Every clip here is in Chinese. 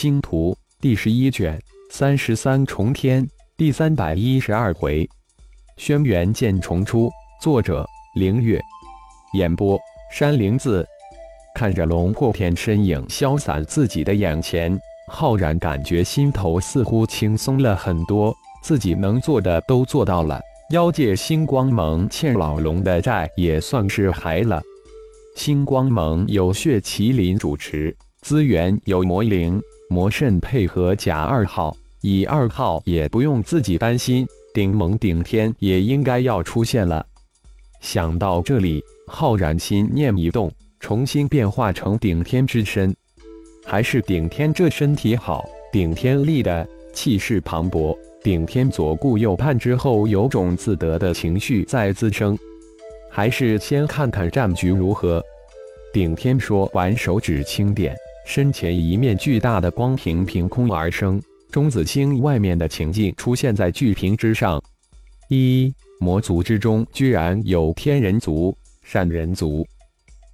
星图第十一卷三十三重天第三百一十二回，轩辕剑重出。作者：凌月。演播：山灵子。看着龙破天身影消散自己的眼前，浩然感觉心头似乎轻松了很多。自己能做的都做到了，妖界星光盟欠老龙的债也算是还了。星光盟有血麒麟主持，资源有魔灵。魔圣配合甲二号，乙二号也不用自己担心，顶盟顶天也应该要出现了。想到这里，浩然心念一动，重新变化成顶天之身。还是顶天这身体好，顶天立的气势磅礴，顶天左顾右盼之后，有种自得的情绪在滋生。还是先看看战局如何。顶天说完，手指轻点。身前一面巨大的光屏凭空而生，中子星外面的情境出现在巨屏之上。一魔族之中居然有天人族、善人族。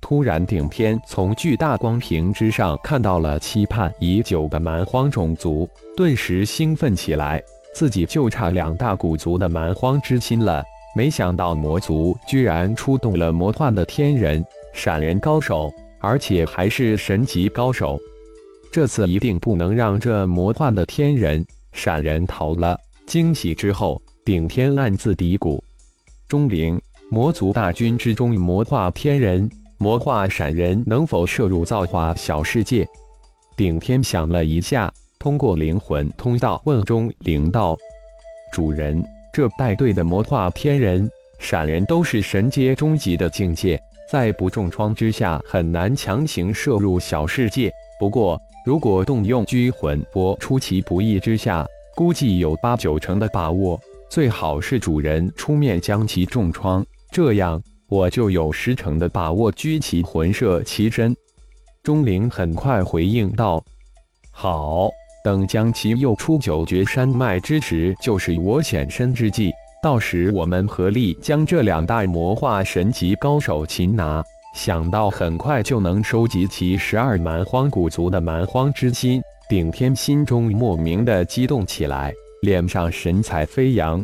突然，顶天从巨大光屏之上看到了期盼已久的蛮荒种族，顿时兴奋起来。自己就差两大古族的蛮荒之心了。没想到魔族居然出动了魔幻的天人、闪人高手。而且还是神级高手，这次一定不能让这魔幻的天人闪人逃了。惊喜之后，顶天暗自嘀咕：钟灵魔族大军之中，魔化天人、魔化闪人能否摄入造化小世界？顶天想了一下，通过灵魂通道问钟灵道：“主人，这带队的魔化天人、闪人都是神阶中级的境界。”在不重创之下，很难强行摄入小世界。不过，如果动用拘魂波出其不意之下，估计有八九成的把握。最好是主人出面将其重创，这样我就有十成的把握拘其魂摄其身。钟灵很快回应道：“好，等将其诱出九绝山脉之时，就是我显身之际。”到时我们合力将这两大魔化神级高手擒拿，想到很快就能收集齐十二蛮荒古族的蛮荒之心，顶天心中莫名的激动起来，脸上神采飞扬。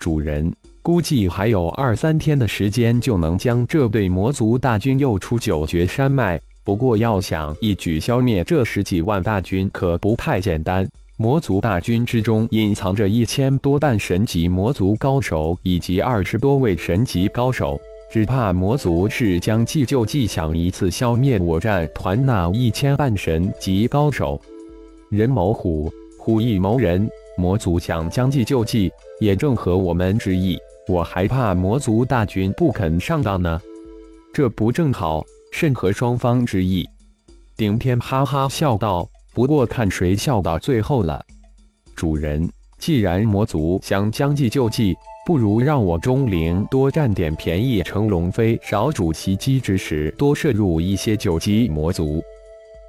主人，估计还有二三天的时间就能将这对魔族大军诱出九绝山脉，不过要想一举消灭这十几万大军，可不太简单。魔族大军之中隐藏着一千多半神级魔族高手，以及二十多位神级高手，只怕魔族是将计就计，想一次消灭我战团那一千半神级高手。人谋虎，虎亦谋人，魔族想将计就计，也正合我们之意。我还怕魔族大军不肯上当呢，这不正好甚合双方之意？顶天哈哈笑道。不过看谁笑到最后了。主人，既然魔族想将计就计，不如让我钟灵多占点便宜。乘龙飞少主袭击之时，多摄入一些九级魔族。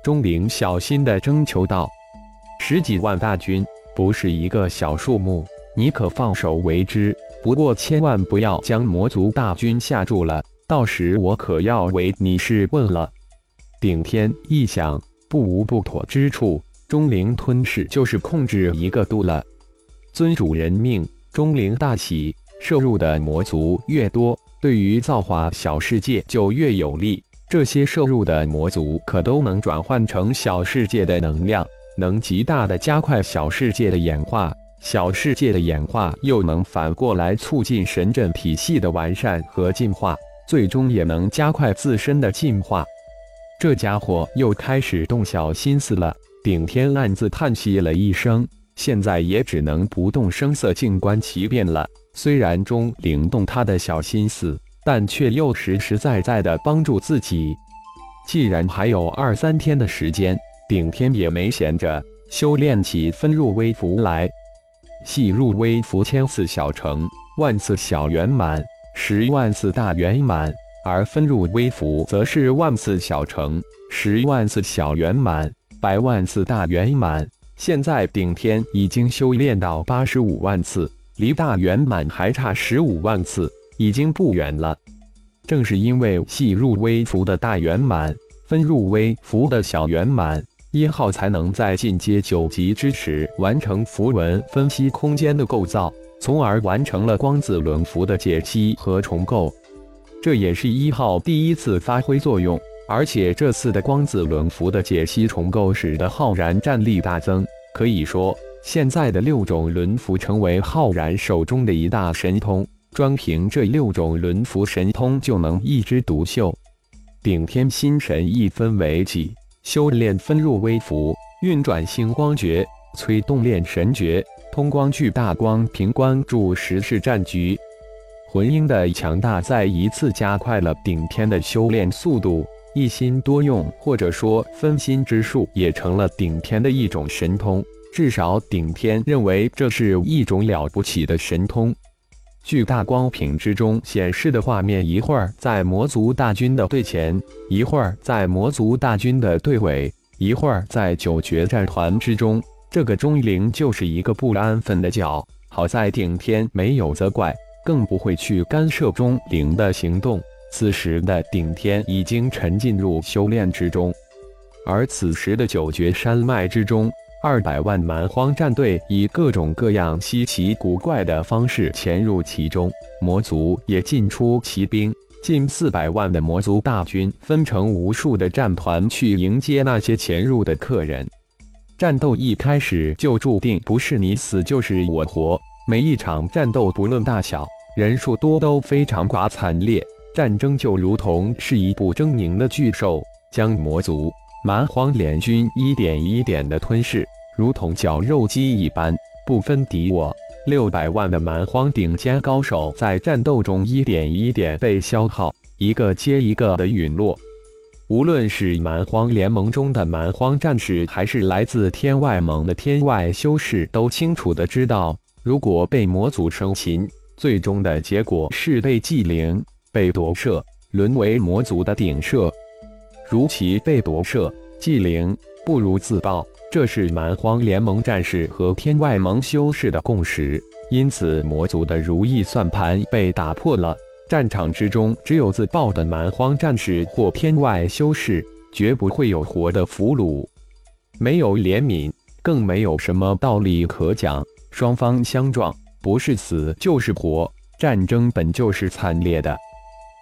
钟灵小心地征求道：“十几万大军不是一个小数目，你可放手为之。不过千万不要将魔族大军吓住了，到时我可要为你是问了。”顶天一想。不无不妥之处，钟灵吞噬就是控制一个度了。尊主人命，钟灵大喜。摄入的魔族越多，对于造化小世界就越有利。这些摄入的魔族可都能转换成小世界的能量，能极大的加快小世界的演化。小世界的演化又能反过来促进神阵体系的完善和进化，最终也能加快自身的进化。这家伙又开始动小心思了。顶天暗自叹息了一声，现在也只能不动声色静观其变了。虽然钟灵动他的小心思，但却又实实在在的帮助自己。既然还有二三天的时间，顶天也没闲着，修炼起分入微符来。细入微符，千次小成，万次小圆满，十万次大圆满。而分入微符，则是万次小成，十万次小圆满，百万次大圆满。现在顶天已经修炼到八十五万次，离大圆满还差十五万次，已经不远了。正是因为细入微符的大圆满，分入微符的小圆满，一号才能在进阶九级之时完成符文分析空间的构造，从而完成了光子轮符的解析和重构。这也是一号第一次发挥作用，而且这次的光子轮符的解析重构使得浩然战力大增。可以说，现在的六种轮符成为浩然手中的一大神通。专凭这六种轮符神通就能一枝独秀。顶天心神一分为几，修炼分入微符，运转星光诀，催动炼神诀，通光聚大光凭关注时战局。魂婴的强大再一次加快了顶天的修炼速度。一心多用或者说分心之术也成了顶天的一种神通，至少顶天认为这是一种了不起的神通。巨大光屏之中显示的画面，一会儿在魔族大军的队前，一会儿在魔族大军的队尾，一会儿在九决战团之中。这个钟灵就是一个不安分的角。好在顶天没有责怪，更不会去干涉钟灵的行动。此时的顶天已经沉浸入修炼之中，而此时的九绝山脉之中。二百万蛮荒战队以各种各样稀奇古怪的方式潜入其中，魔族也进出骑兵，近四百万的魔族大军分成无数的战团去迎接那些潜入的客人。战斗一开始就注定不是你死就是我活，每一场战斗不论大小，人数多都非常寡惨烈，战争就如同是一部狰狞的巨兽，将魔族。蛮荒联军一点一点的吞噬，如同绞肉机一般，不分敌我。六百万的蛮荒顶尖高手在战斗中一点一点被消耗，一个接一个的陨落。无论是蛮荒联盟中的蛮荒战士，还是来自天外盟的天外修士，都清楚的知道，如果被魔族生擒，最终的结果是被祭灵、被夺舍，沦为魔族的顶舍。如其被夺舍、祭灵，不如自爆。这是蛮荒联盟战士和天外盟修士的共识。因此，魔族的如意算盘被打破了。战场之中，只有自爆的蛮荒战士或天外修士，绝不会有活的俘虏。没有怜悯，更没有什么道理可讲。双方相撞，不是死就是活。战争本就是惨烈的。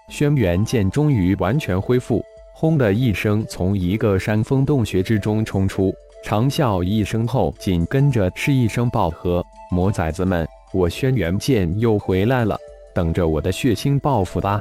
轩辕剑终于完全恢复。轰的一声，从一个山峰洞穴之中冲出，长啸一声后，紧跟着是一声暴喝：“魔崽子们，我轩辕剑又回来了，等着我的血腥报复吧！”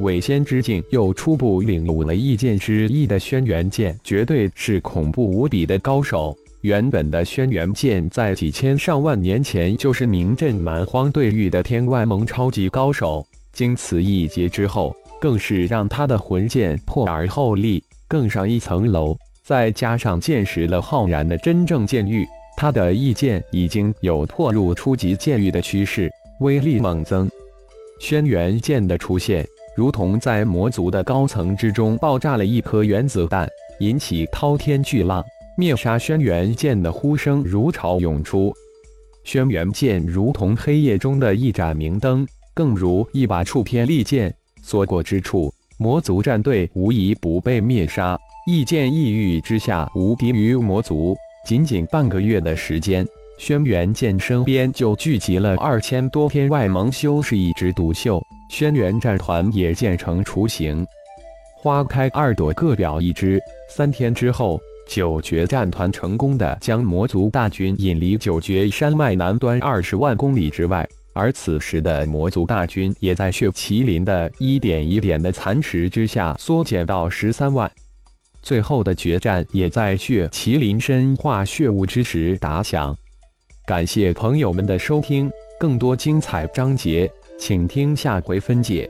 伪仙之境又初步领悟了一剑之意的轩辕剑，绝对是恐怖无比的高手。原本的轩辕剑在几千上万年前就是名震蛮荒对域的天外盟超级高手，经此一劫之后。更是让他的魂剑破而后立，更上一层楼。再加上见识了浩然的真正剑域，他的意剑已经有破入初级剑域的趋势，威力猛增。轩辕剑的出现，如同在魔族的高层之中爆炸了一颗原子弹，引起滔天巨浪，灭杀轩辕剑的呼声如潮涌出。轩辕剑如同黑夜中的一盏明灯，更如一把触天利剑。所过之处，魔族战队无一不被灭杀。一剑一域之下，无敌于魔族。仅仅半个月的时间，轩辕剑身边就聚集了二千多天外盟修士，一枝独秀。轩辕战团也建成雏形。花开二朵，各表一枝。三天之后，九绝战团成功的将魔族大军引离九绝山脉南端二十万公里之外。而此时的魔族大军也在血麒麟的一点一点的蚕食之下缩减到十三万，最后的决战也在血麒麟身化血雾之时打响。感谢朋友们的收听，更多精彩章节，请听下回分解。